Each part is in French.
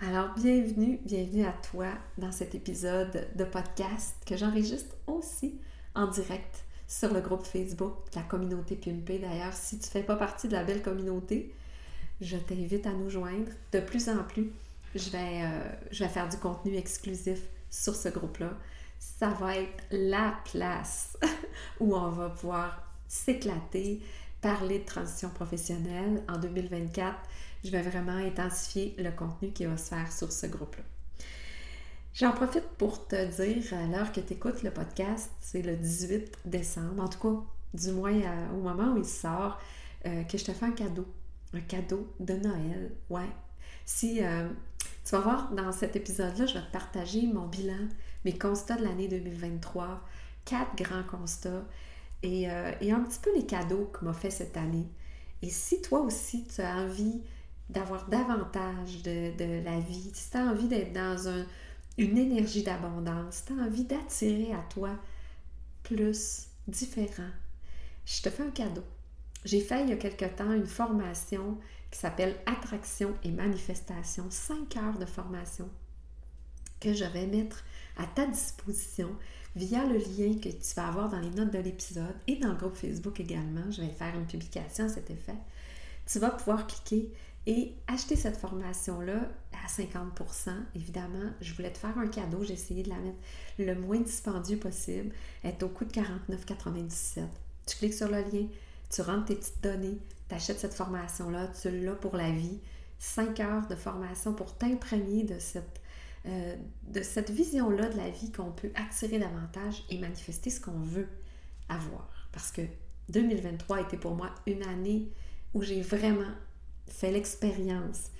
Alors, bienvenue, bienvenue à toi dans cet épisode de podcast que j'enregistre aussi en direct sur le groupe Facebook, la communauté Pimpé. D'ailleurs, si tu ne fais pas partie de la belle communauté, je t'invite à nous joindre. De plus en plus, je vais, euh, je vais faire du contenu exclusif sur ce groupe-là. Ça va être la place où on va pouvoir s'éclater, parler de transition professionnelle en 2024 je vais vraiment intensifier le contenu qui va se faire sur ce groupe-là. J'en profite pour te dire, à l'heure que tu écoutes le podcast, c'est le 18 décembre, en tout cas, du moins au moment où il sort, euh, que je te fais un cadeau. Un cadeau de Noël. Ouais. Si euh, tu vas voir dans cet épisode-là, je vais te partager mon bilan, mes constats de l'année 2023, quatre grands constats et, euh, et un petit peu les cadeaux que m'a fait cette année. Et si toi aussi tu as envie d'avoir davantage de, la vie, si tu as envie d'être dans une énergie d'abondance, si tu as envie d'attirer à toi plus, différent, je te fais un cadeau. J'ai fait il y a quelque temps une formation qui s'appelle Attraction et Manifestation, 5 heures de formation que je vais mettre à ta disposition via le lien que tu vas avoir dans les notes de l'épisode et dans le groupe Facebook également. Je vais faire une publication à cet effet. Tu vas pouvoir cliquer et acheter cette formation-là à 50% évidemment, je voulais te faire un cadeau, j'ai essayé de la mettre le moins dispendieux possible, elle est au coût de 49,97. Tu cliques sur le lien, tu rentres tes petites données, tu achètes cette formation-là, tu l'as pour la vie. 5 heures de formation pour t'imprégner de cette, euh, de cette vision-là de la vie qu'on peut attirer davantage et manifester ce qu'on veut avoir. Parce que 2023 était pour moi une année où j'ai vraiment fait l'expérience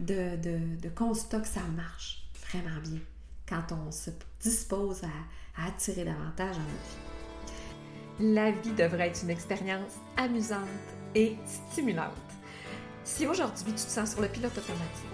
de, de, constat que ça marche vraiment bien quand on se dispose à, attirer davantage en notre vie. La vie devrait être une expérience amusante et stimulante. Si aujourd'hui tu te sens sur le pilote automatique,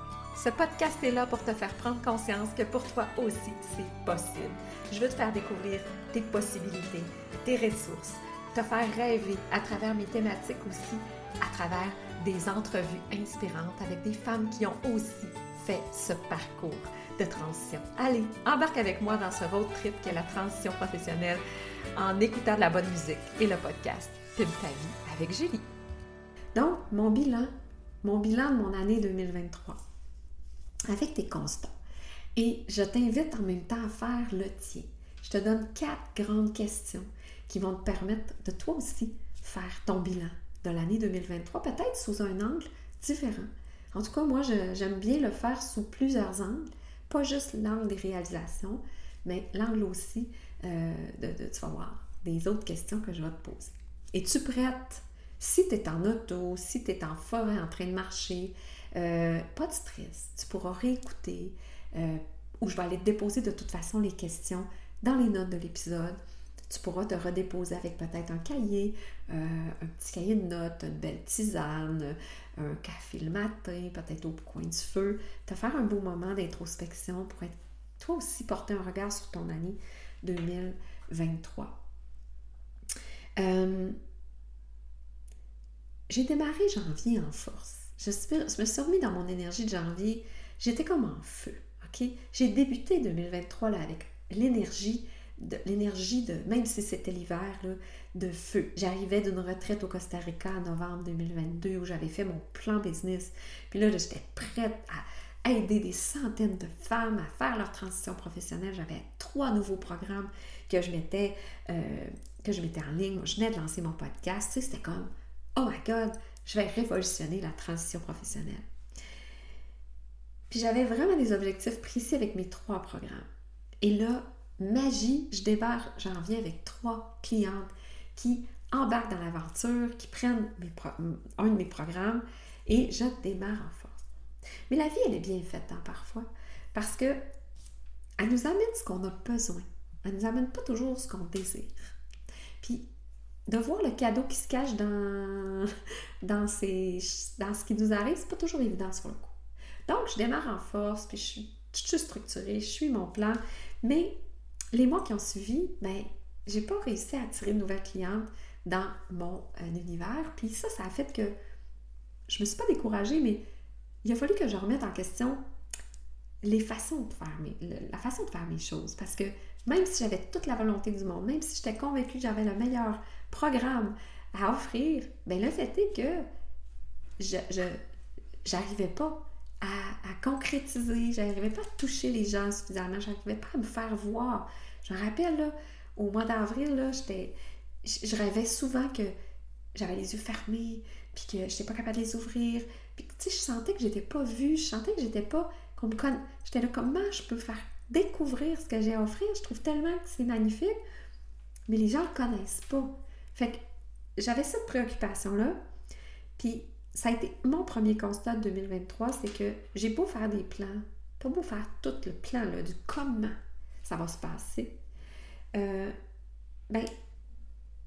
Ce podcast est là pour te faire prendre conscience que pour toi aussi, c'est possible. Je veux te faire découvrir tes possibilités, tes ressources, te faire rêver à travers mes thématiques aussi, à travers des entrevues inspirantes avec des femmes qui ont aussi fait ce parcours de transition. Allez, embarque avec moi dans ce road trip qu'est la transition professionnelle en écoutant de la bonne musique et le podcast Pim ta vie avec Julie. Donc, mon bilan, mon bilan de mon année 2023, avec tes constats. Et je t'invite en même temps à faire le tien. Je te donne quatre grandes questions qui vont te permettre de toi aussi faire ton bilan de l'année 2023, peut-être sous un angle différent. En tout cas, moi, j'aime bien le faire sous plusieurs angles, pas juste l'angle des réalisations, mais l'angle aussi euh, de, tu vas voir, des autres questions que je vais te poser. Es-tu prête? Si tu es en auto, si tu es en forêt en train de marcher, euh, pas de stress. Tu pourras réécouter euh, ou je vais aller te déposer de toute façon les questions dans les notes de l'épisode. Tu pourras te redéposer avec peut-être un cahier, euh, un petit cahier de notes, une belle tisane, un café le matin, peut-être au coin du feu. Te faire un beau moment d'introspection pour être toi aussi porter un regard sur ton année 2023. J'ai démarré janvier en force. Je, me suis remis dans mon énergie de janvier. J'étais comme en feu. J'ai débuté 2023 là, avec l'énergie l'énergie de même si c'était l'hiver de feu. J'arrivais d'une retraite au Costa Rica en novembre 2022 où j'avais fait mon plan business. Puis là, j'étais prête à aider des centaines de femmes à faire leur transition professionnelle. J'avais trois nouveaux programmes que je mettais euh, que je mettais en ligne. Je venais de lancer mon podcast. c'était comme oh my god, je vais révolutionner la transition professionnelle. Puis j'avais vraiment des objectifs précis avec mes trois programmes. Et là, magie, je débarque, j'en viens avec trois clientes qui embarquent dans l'aventure, qui prennent un de mes programmes et je démarre en force. Mais la vie, elle est bien faite hein, parfois parce que elle nous amène ce qu'on a besoin elle nous amène pas toujours ce qu'on désire. Puis, de voir le cadeau qui se cache dans, dans, ces, dans ce qui nous arrive, c'est pas toujours évident sur le coup. Donc, je démarre en force, puis je suis, je suis structurée, je suis mon plan, mais les mois qui ont suivi, ben, j'ai pas réussi à attirer de nouvelles clientes dans mon euh, univers. Puis ça, ça a fait que je me suis pas découragée, mais il a fallu que je remette en question les façons de faire mes, la façon de faire mes choses. Parce que même si j'avais toute la volonté du monde, même si j'étais convaincue que j'avais le meilleur programme à offrir, bien fait est que je, je pas à, à concrétiser, j'arrivais pas à toucher les gens suffisamment, j'arrivais pas à me faire voir. Je me rappelle, là, au mois d'avril, j'étais, je rêvais souvent que j'avais les yeux fermés, puis que je n'étais pas capable de les ouvrir. Puis, tu sais, je sentais que j'étais pas vue, je sentais que j'étais pas... Qu'on me J'étais là, comment je peux faire découvrir ce que j'ai à offrir? Je trouve tellement que c'est magnifique, mais les gens le connaissent pas. Fait que j'avais cette préoccupation-là, puis ça a été mon premier constat de 2023, c'est que j'ai beau faire des plans, pas beau faire tout le plan là, du comment ça va se passer, euh, ben,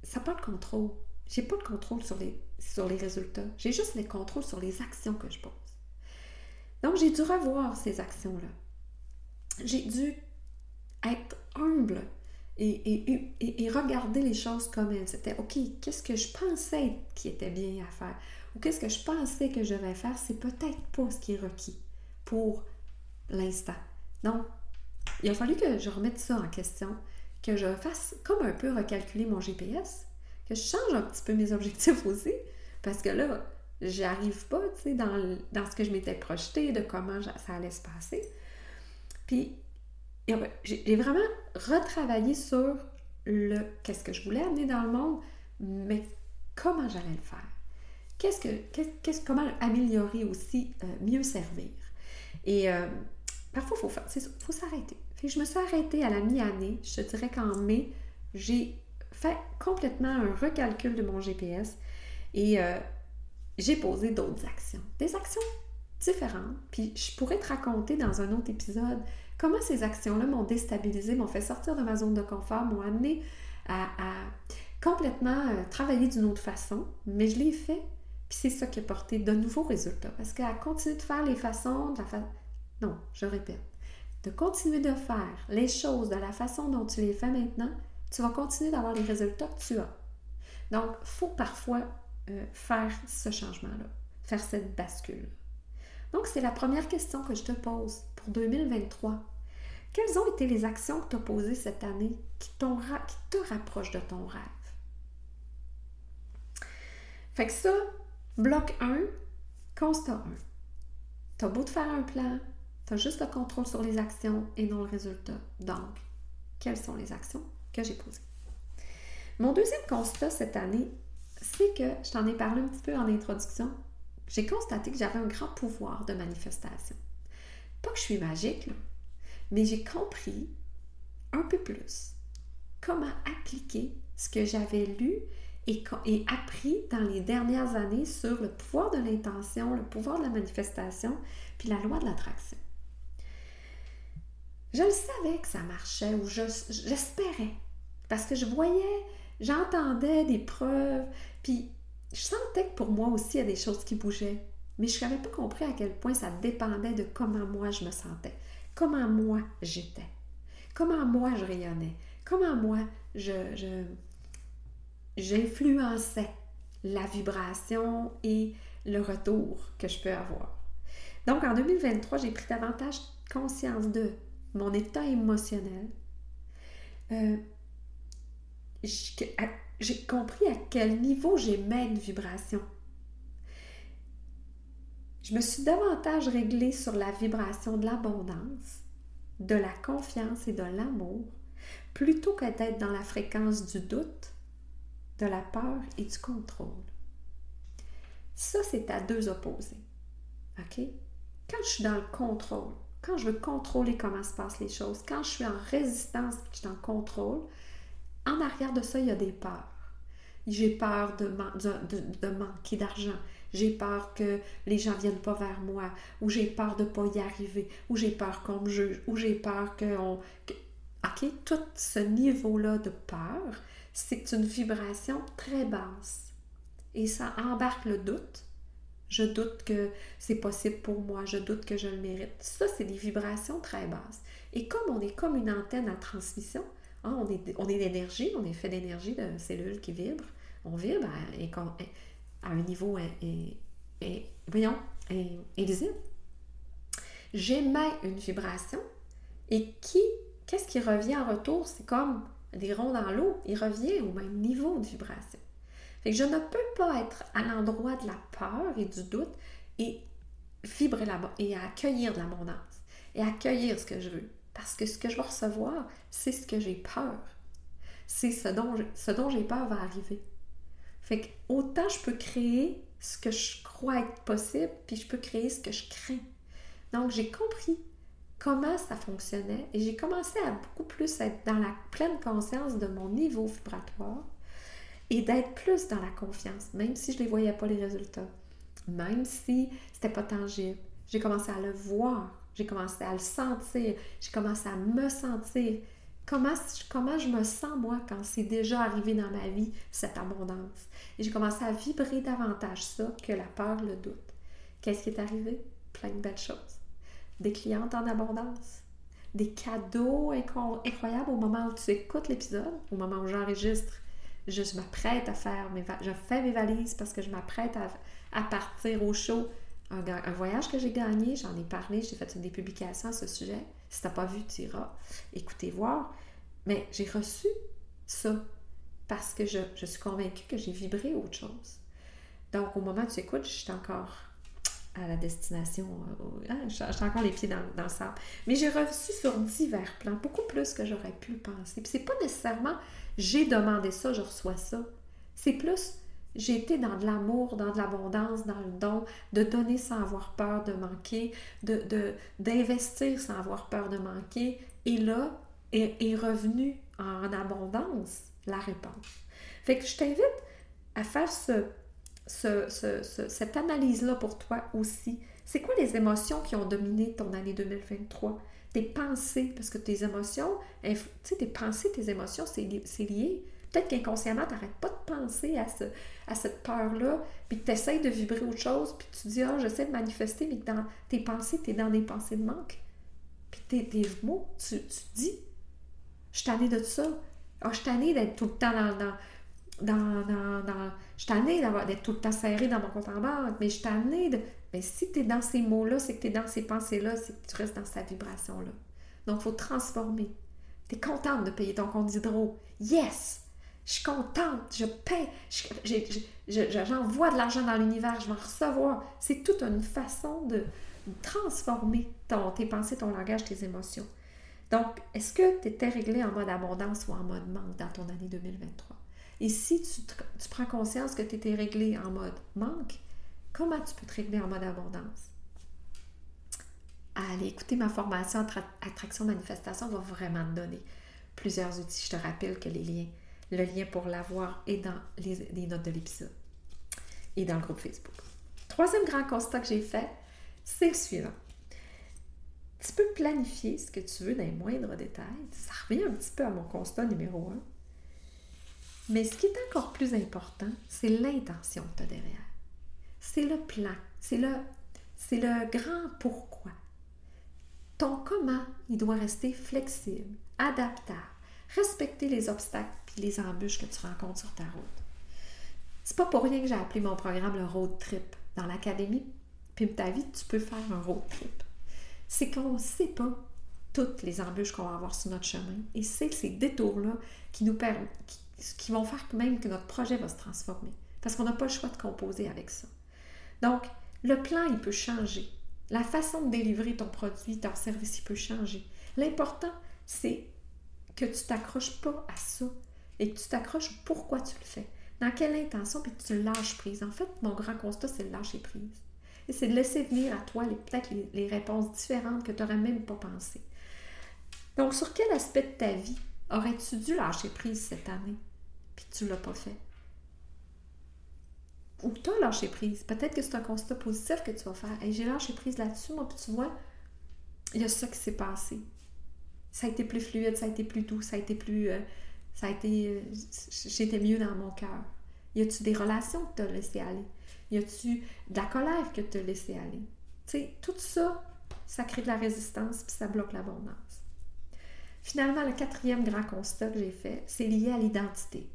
ça n'a pas de contrôle. J'ai pas de contrôle sur les, sur les résultats. J'ai juste le contrôle sur les actions que je pose. Donc, j'ai dû revoir ces actions-là. J'ai dû être humble et, regarder les choses comme elles étaient. OK, qu'est-ce que je pensais qui était bien à faire? Ou qu'est-ce que je pensais que je devais faire? C'est peut-être pas ce qui est requis pour l'instant. Donc, il a fallu que je remette ça en question, que je fasse comme un peu recalculer mon GPS, que je change un petit peu mes objectifs aussi, parce que là, j'arrive pas, tu sais, dans, dans, ce que je m'étais projeté, de comment ça allait se passer. Puis, j'ai vraiment retravaillé sur le qu'est-ce que je voulais amener dans le monde, mais comment j'allais le faire. Qu'est-ce que, comment améliorer aussi, euh, mieux servir. Et euh, parfois, il faut, faut s'arrêter. je me suis arrêtée à la mi-année. Je te dirais qu'en mai, j'ai fait complètement un recalcul de mon GPS et euh, j'ai posé d'autres actions. Des actions différentes. Puis je pourrais te raconter dans un autre épisode comment ces actions-là m'ont déstabilisé, m'ont fait sortir de ma zone de confort, m'ont amené à, complètement euh, travailler d'une autre façon. Mais je l'ai fait. Puis c'est ça qui a porté de nouveaux résultats. Parce qu'à continuer de faire les façons, de la non, je répète, de continuer de faire les choses de la façon dont tu les fais maintenant, tu vas continuer d'avoir les résultats que tu as. Donc, il faut parfois euh, faire ce changement-là, faire cette bascule. Donc, c'est la première question que je te pose pour 2023. Quelles ont été les actions que tu as posées cette année qui, te rapprochent de ton rêve? Fait que ça, bloc 1, constat 1. Tu as beau de faire un plan, tu as juste le contrôle sur les actions et non le résultat. Donc, quelles sont les actions? que j'ai posé. Mon deuxième constat cette année, c'est que, je t'en ai parlé un petit peu en introduction, j'ai constaté que j'avais un grand pouvoir de manifestation. Pas que je suis magique, mais j'ai compris un peu plus comment appliquer ce que j'avais lu et, appris dans les dernières années sur le pouvoir de l'intention, le pouvoir de la manifestation, puis la loi de l'attraction. Je le savais que ça marchait ou j'espérais parce que je voyais, j'entendais des preuves, puis je sentais que pour moi aussi, il y a des choses qui bougeaient. Mais je n'avais pas compris à quel point ça dépendait de comment moi je me sentais, comment moi j'étais, comment moi je rayonnais, comment moi je, j'influençais la vibration et le retour que je peux avoir. Donc en 2023, j'ai pris davantage conscience de mon état émotionnel, euh, j'ai compris à quel niveau j'aimais une vibration. Je me suis davantage réglée sur la vibration de l'abondance, de la confiance et de l'amour, plutôt que d'être dans la fréquence du doute, de la peur et du contrôle. Ça, c'est à deux opposés. OK? Quand je suis dans le contrôle, quand je veux contrôler comment se passent les choses, quand je suis en résistance et que je suis en contrôle, en arrière de ça, il y a des peurs. J'ai peur de, de, manquer d'argent. J'ai peur que les gens ne viennent pas vers moi. Ou j'ai peur de pas y arriver. Ou j'ai peur qu'on me juge. Ou j'ai peur qu'on... En embarquer tout ce niveau-là de peur, c'est une vibration très basse. Et ça embarque le doute. Je doute que c'est possible pour moi, je doute que je le mérite. Ça, c'est des vibrations très basses. Et comme on est comme une antenne à transmission, hein, on est, on est d'énergie, on est fait d'énergie de cellules qui vibrent, on vibre à, un niveau et, voyons, invisible. J'émets une vibration et qui, qu'est-ce qui revient en retour? C'est comme des ronds dans l'eau, il revient au même niveau de vibration. Fait que je ne peux pas être à l'endroit de la peur et du doute et vibrer là-bas et accueillir de l'abondance et accueillir ce que je veux. Parce que ce que je vais recevoir, c'est ce que j'ai peur. C'est ce dont j'ai peur va arriver. Fait que autant je peux créer ce que je crois être possible, puis je peux créer ce que je crains. Donc j'ai compris comment ça fonctionnait et j'ai commencé à beaucoup plus être dans la pleine conscience de mon niveau vibratoire et d'être plus dans la confiance, même si je ne voyais pas les résultats, même si c'était pas tangible. J'ai commencé à le voir, j'ai commencé à le sentir, j'ai commencé à me sentir Comment, comment je me sens, moi, quand c'est déjà arrivé dans ma vie, cette abondance? Et j'ai commencé à vibrer davantage ça que la peur, le doute. Qu'est-ce qui est arrivé? Plein de belles choses. Des clientes en abondance. Des cadeaux incroyables au moment où tu écoutes l'épisode, au moment où j'enregistre. Je m'apprête à faire mes je fais mes valises parce que je m'apprête à, partir au show. Un, un voyage que j'ai gagné, j'en ai parlé, j'ai fait des publications à ce sujet. Si tu n'as pas vu, tu iras écouter, voir. Mais j'ai reçu ça parce que je, suis convaincue que j'ai vibré autre chose. Donc, au moment où tu écoutes, je suis encore à la destination. Euh, hein, j'ai encore les pieds dans, dans, le sable. Mais j'ai reçu sur divers plans, beaucoup plus que j'aurais pu penser. Puis c'est pas nécessairement j'ai demandé ça, je reçois ça. C'est plus j'ai été dans de l'amour, dans de l'abondance, dans le don, de donner sans avoir peur de manquer, de, d'investir sans avoir peur de manquer. Et là, est, est revenu en abondance la réponse. Fait que je t'invite à faire ce, cette analyse-là pour toi aussi. C'est quoi les émotions qui ont dominé ton année 2023? Tes pensées, parce que tes émotions, tu sais, tes pensées, tes émotions, c'est lié. Peut-être qu'inconsciemment, tu n'arrêtes pas de penser à, ce, à cette peur-là, puis que tu essaies de vibrer autre chose, puis tu dis, ah, j'essaie de manifester, mais que dans tes pensées, tu es dans des pensées de manque. Puis tes, tes mots, tu, tu dis, je suis tannée de ça. Ah, je suis tannée d'être tout le temps dans. dans dans, dans, je d'être tout le temps serrée dans mon compte en banque, mais je suis de. Mais si tu es dans ces mots-là, c'est que tu es dans ces pensées-là, c'est que tu restes dans sa vibration-là. Donc, il faut transformer. Tu es contente de payer ton compte d'hydro. Yes! Je suis contente, je paie, j'envoie de l'argent dans l'univers, je vais en recevoir. C'est toute une façon de transformer ton, tes pensées, ton langage, tes émotions. Donc, est-ce que tu étais réglé en mode abondance ou en mode manque dans ton année 2023? Et si tu, prends conscience que tu étais réglé en mode manque, comment tu peux te régler en mode abondance? Allez, écouter ma formation Attraction Manifestation va vraiment te donner plusieurs outils. Je te rappelle que les liens le lien pour l'avoir est dans les, notes de l'épisode et dans le groupe Facebook. Troisième grand constat que j'ai fait, c'est le suivant. Tu peux planifier ce que tu veux dans les moindres détails. Ça revient un petit peu à mon constat numéro un. Mais ce qui est encore plus important, c'est l'intention que tu as derrière. C'est le plan. C'est le, c'est le grand pourquoi. Ton comment, il doit rester flexible, adaptable, respecter les obstacles les embûches que tu rencontres sur ta route. C'est pas pour rien que j'ai appelé mon programme le road trip. Dans l'académie Pimpe ta vie, tu peux faire un road trip. C'est qu'on ne sait pas toutes les embûches qu'on va avoir sur notre chemin et c'est ces détours-là qui nous permettent, qui, vont faire même que notre projet va se transformer. Parce qu'on n'a pas le choix de composer avec ça. Donc, le plan, il peut changer. La façon de délivrer ton produit, ton service, il peut changer. L'important, c'est que tu t'accroches pas à ça et que tu t'accroches pourquoi tu le fais, dans quelle intention, puis tu lâches prise? En fait, mon grand constat, c'est de lâcher prise. Et c'est de laisser venir à toi peut-être les, réponses différentes que tu n'aurais même pas pensé. Donc, sur quel aspect de ta vie aurais-tu dû lâcher prise cette année, puis tu ne l'as pas fait? Ou tu as lâché prise? Peut-être que c'est un constat positif que tu vas faire. et j'ai lâché prise là-dessus, moi, puis tu vois, il y a ça qui s'est passé. ça a été plus fluide, ça a été plus doux, ça a été plus... Euh, ça a été... Euh, j'étais mieux dans mon cœur. Y a-tu des relations que tu as laissées aller? Y a-tu de la colère que tu as laissé aller? Tu sais, tout ça, ça crée de la résistance puis ça bloque l'abondance. Finalement, le quatrième grand constat que j'ai fait, c'est lié à l'identité.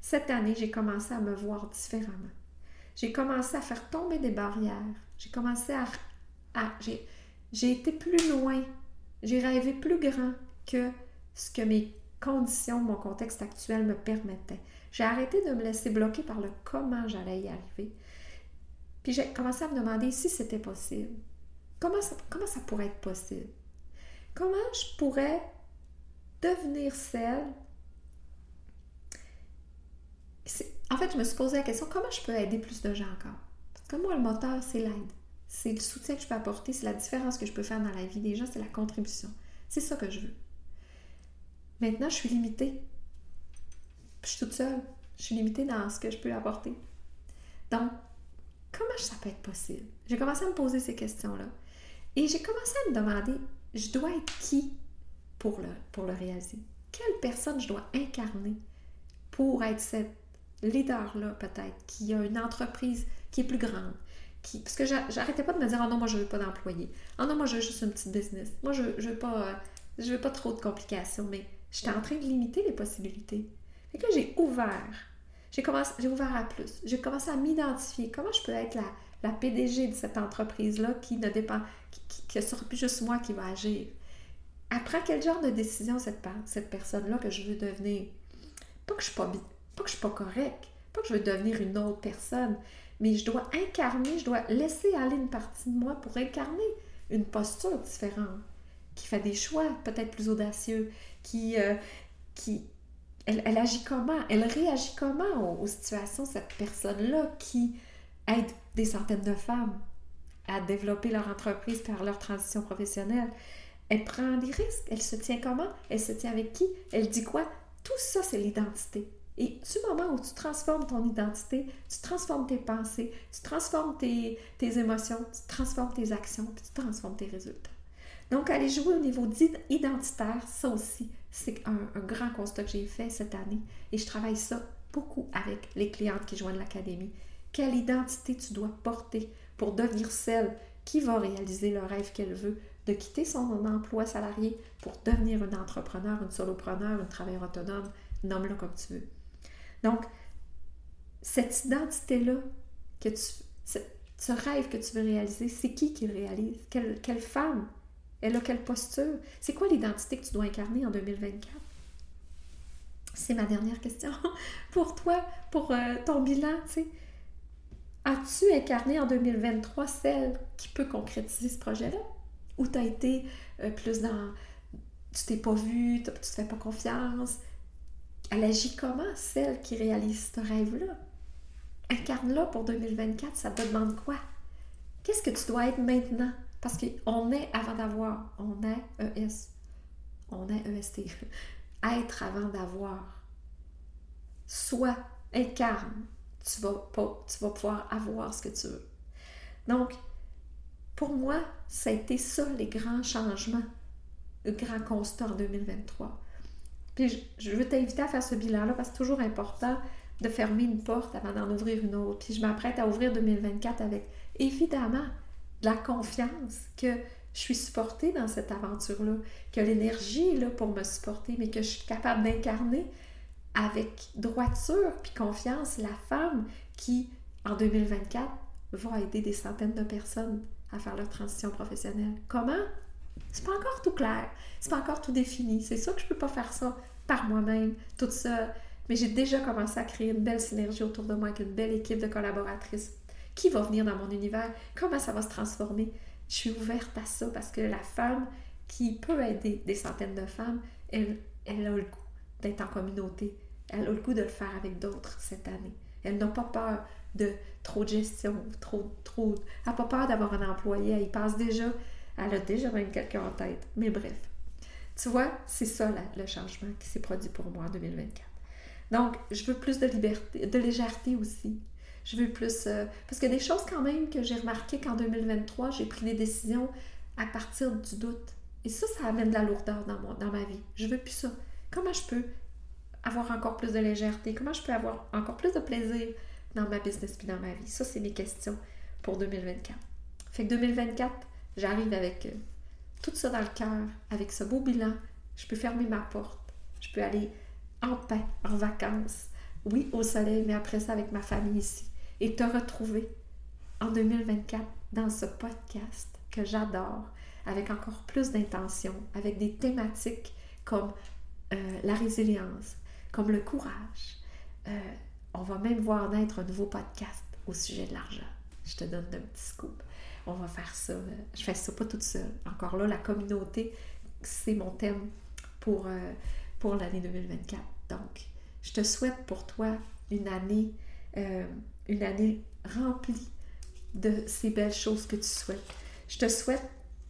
Cette année, j'ai commencé à me voir différemment. J'ai commencé à faire tomber des barrières. J'ai commencé à... à j'ai été plus loin. J'ai rêvé plus grand que ce que mes conditions, mon contexte actuel me permettaient. J'ai arrêté de me laisser bloquer par le comment j'allais y arriver. Puis j'ai commencé à me demander si c'était possible. Comment ça, comment ça pourrait être possible? Comment je pourrais devenir celle en fait, je me suis posé la question comment je peux aider plus de gens encore? Parce que moi, le moteur, c'est l'aide. C'est le soutien que je peux apporter, c'est la différence que je peux faire dans la vie des gens, c'est la contribution. C'est ça que je veux. Maintenant, je suis limitée. Je suis toute seule. Je suis limitée dans ce que je peux apporter. Donc, comment ça peut être possible? J'ai commencé à me poser ces questions-là. Et j'ai commencé à me demander, je dois être qui pour le, pour le réaliser? Quelle personne je dois incarner pour être cette leader-là, peut-être, qui a une entreprise qui est plus grande. Parce que j'arrêtais pas de me dire, oh non, moi, je veux pas d'employés. Oh non, moi, je veux juste une petite business. Moi, je, je veux pas, je veux pas trop de complications. Mais j'étais en train de limiter les possibilités. Et là, j'ai ouvert. J'ai commencé, ouvert à plus. J'ai commencé à m'identifier. Comment je peux être la, PDG de cette entreprise-là qui ne dépend, qui, qui, sera plus juste moi qui va agir? Après, quel genre de décision cette, personne-là que je veux devenir? Pas que je suis pas, que suis pas correct, pas que je veux devenir une autre personne, mais je dois incarner, je dois laisser aller une partie de moi pour incarner une posture différente, qui fait des choix peut-être plus audacieux, qui, euh, elle, agit comment, elle réagit comment aux, situations, cette personne-là qui aide des centaines de femmes à développer leur entreprise par leur transition professionnelle? Elle prend des risques, elle se tient comment, elle se tient avec qui, elle dit quoi? Tout ça, c'est l'identité. Et du moment où tu transformes ton identité, tu transformes tes pensées, tu transformes tes, émotions, tu transformes tes actions, puis tu transformes tes résultats. Donc, aller jouer au niveau identitaire, ça aussi, c'est un, grand constat que j'ai fait cette année. Et je travaille ça beaucoup avec les clientes qui joignent l'académie. Quelle identité tu dois porter pour devenir celle qui va réaliser le rêve qu'elle veut, de quitter son emploi salarié pour devenir une entrepreneur, une solopreneur, une travailleur autonome, nomme-le comme tu veux. Donc, cette identité-là, que tu, ce, rêve que tu veux réaliser, c'est qui qui le réalise? Quelle femme? Elle a quelle posture? C'est quoi l'identité que tu dois incarner en 2024? C'est ma dernière question pour toi, pour euh, ton bilan, tu sais. As-tu incarné en 2023 celle qui peut concrétiser ce projet-là? Ou tu as été euh, plus dans tu t'es pas vu, tu te fais pas confiance, elle agit comment, celle qui réalise ce rêve-là? Incarne-la pour 2024, ça te demande quoi? Qu'est-ce que tu dois être maintenant? Parce qu'on est avant d'avoir, on est ES, on est EST. Être avant d'avoir. Soit incarne, tu vas, pas, tu vas pouvoir avoir ce que tu veux. Donc, pour moi, ça a été ça les grands changements, le grand constat en 2023. Puis je, veux t'inviter à faire ce bilan-là parce que c'est toujours important de fermer une porte avant d'en ouvrir une autre. Puis je m'apprête à ouvrir 2024 avec évidemment la confiance que je suis supportée dans cette aventure-là, que l'énergie est là pour me supporter, mais que je suis capable d'incarner avec droiture puis confiance la femme qui, en 2024, va aider des centaines de personnes à faire leur transition professionnelle. Comment? C'est pas encore tout clair, c'est pas encore tout défini. C'est sûr que je peux pas faire ça par moi-même, toute seule. Mais j'ai déjà commencé à créer une belle synergie autour de moi avec une belle équipe de collaboratrices. Qui va venir dans mon univers? Comment ça va se transformer? Je suis ouverte à ça parce que la femme qui peut aider des centaines de femmes, elle, a le goût d'être en communauté. Elle a le goût de le faire avec d'autres cette année. Elle n'a pas peur de trop de gestion, trop, trop. Elle n'a pas peur d'avoir un employé. Elle y passe déjà elle a déjà même quelqu'un en tête. Mais bref. Tu vois, c'est ça le changement qui s'est produit pour moi en 2024. Donc, je veux plus de liberté, de légèreté aussi. Je veux plus. Euh, parce que des choses quand même que j'ai remarqué qu'en 2023, j'ai pris des décisions à partir du doute. Et ça, ça amène de la lourdeur dans, dans ma vie. Je veux plus ça. Comment je peux avoir encore plus de légèreté? Comment je peux avoir encore plus de plaisir dans ma business puis dans ma vie? Ça, c'est mes questions pour 2024. Fait que 2024, j'arrive avec euh, tout ça dans le cœur, avec ce beau bilan. Je peux fermer ma porte. Je peux aller en paix, en vacances. Oui, au soleil, mais après ça, avec ma famille ici. Et te retrouver en 2024 dans ce podcast que j'adore, avec encore plus d'intention, avec des thématiques comme euh, la résilience, comme le courage. Euh, on va même voir naître un nouveau podcast au sujet de l'argent. Je te donne un petit scoop. On va faire ça. Euh, je fais ça pas toute seule. Encore là, la communauté, c'est mon thème pour, pour l'année 2024. Donc, je te souhaite pour toi une année, une année remplie de ces belles choses que tu souhaites. Je te souhaite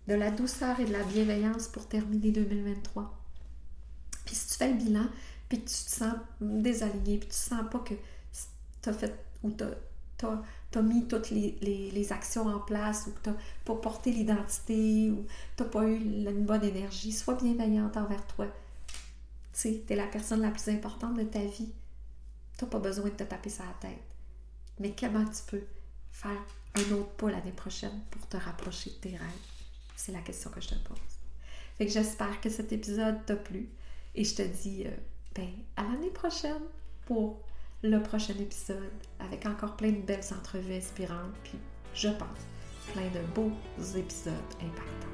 de la douceur et de la bienveillance pour terminer 2023. Puis si tu fais le bilan, puis que tu te sens désaligné, puis tu sens pas que tu as fait ou tu as, mis toutes les, actions en place ou que tu n'as pas porté l'identité ou tu n'as pas eu une bonne énergie, sois bienveillante envers toi. Tu sais, tu es la personne la plus importante de ta vie. Tu n'as pas besoin de te taper sur la tête. Mais comment tu peux faire un autre pas l'année prochaine pour te rapprocher de tes rêves? C'est la question que je te pose. Fait que j'espère que cet épisode t'a plu et je te dis euh, ben, à l'année prochaine pour le prochain épisode avec encore plein de belles entrevues inspirantes puis je pense plein de beaux épisodes impactants.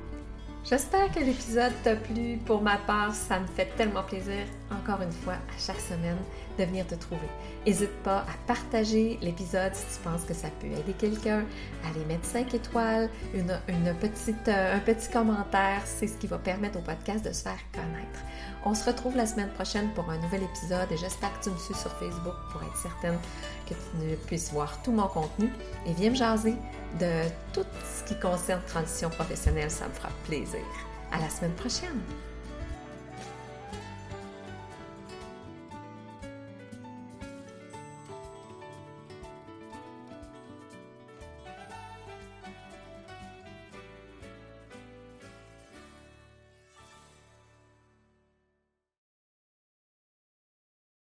J'espère que l'épisode t'a plu. Pour ma part, ça me fait tellement plaisir, encore une fois, à chaque semaine, de venir te trouver. N'hésite pas à partager l'épisode si tu penses que ça peut aider quelqu'un, à les mettre 5 étoiles, une, petite, euh, un petit commentaire. C'est ce qui va permettre au podcast de se faire connaître. On se retrouve la semaine prochaine pour un nouvel épisode et j'espère que tu me suis sur Facebook pour être certaine que tu puisses voir tout mon contenu et viens me jaser de tout ce qui concerne transition professionnelle, ça me fera plaisir. À la semaine prochaine!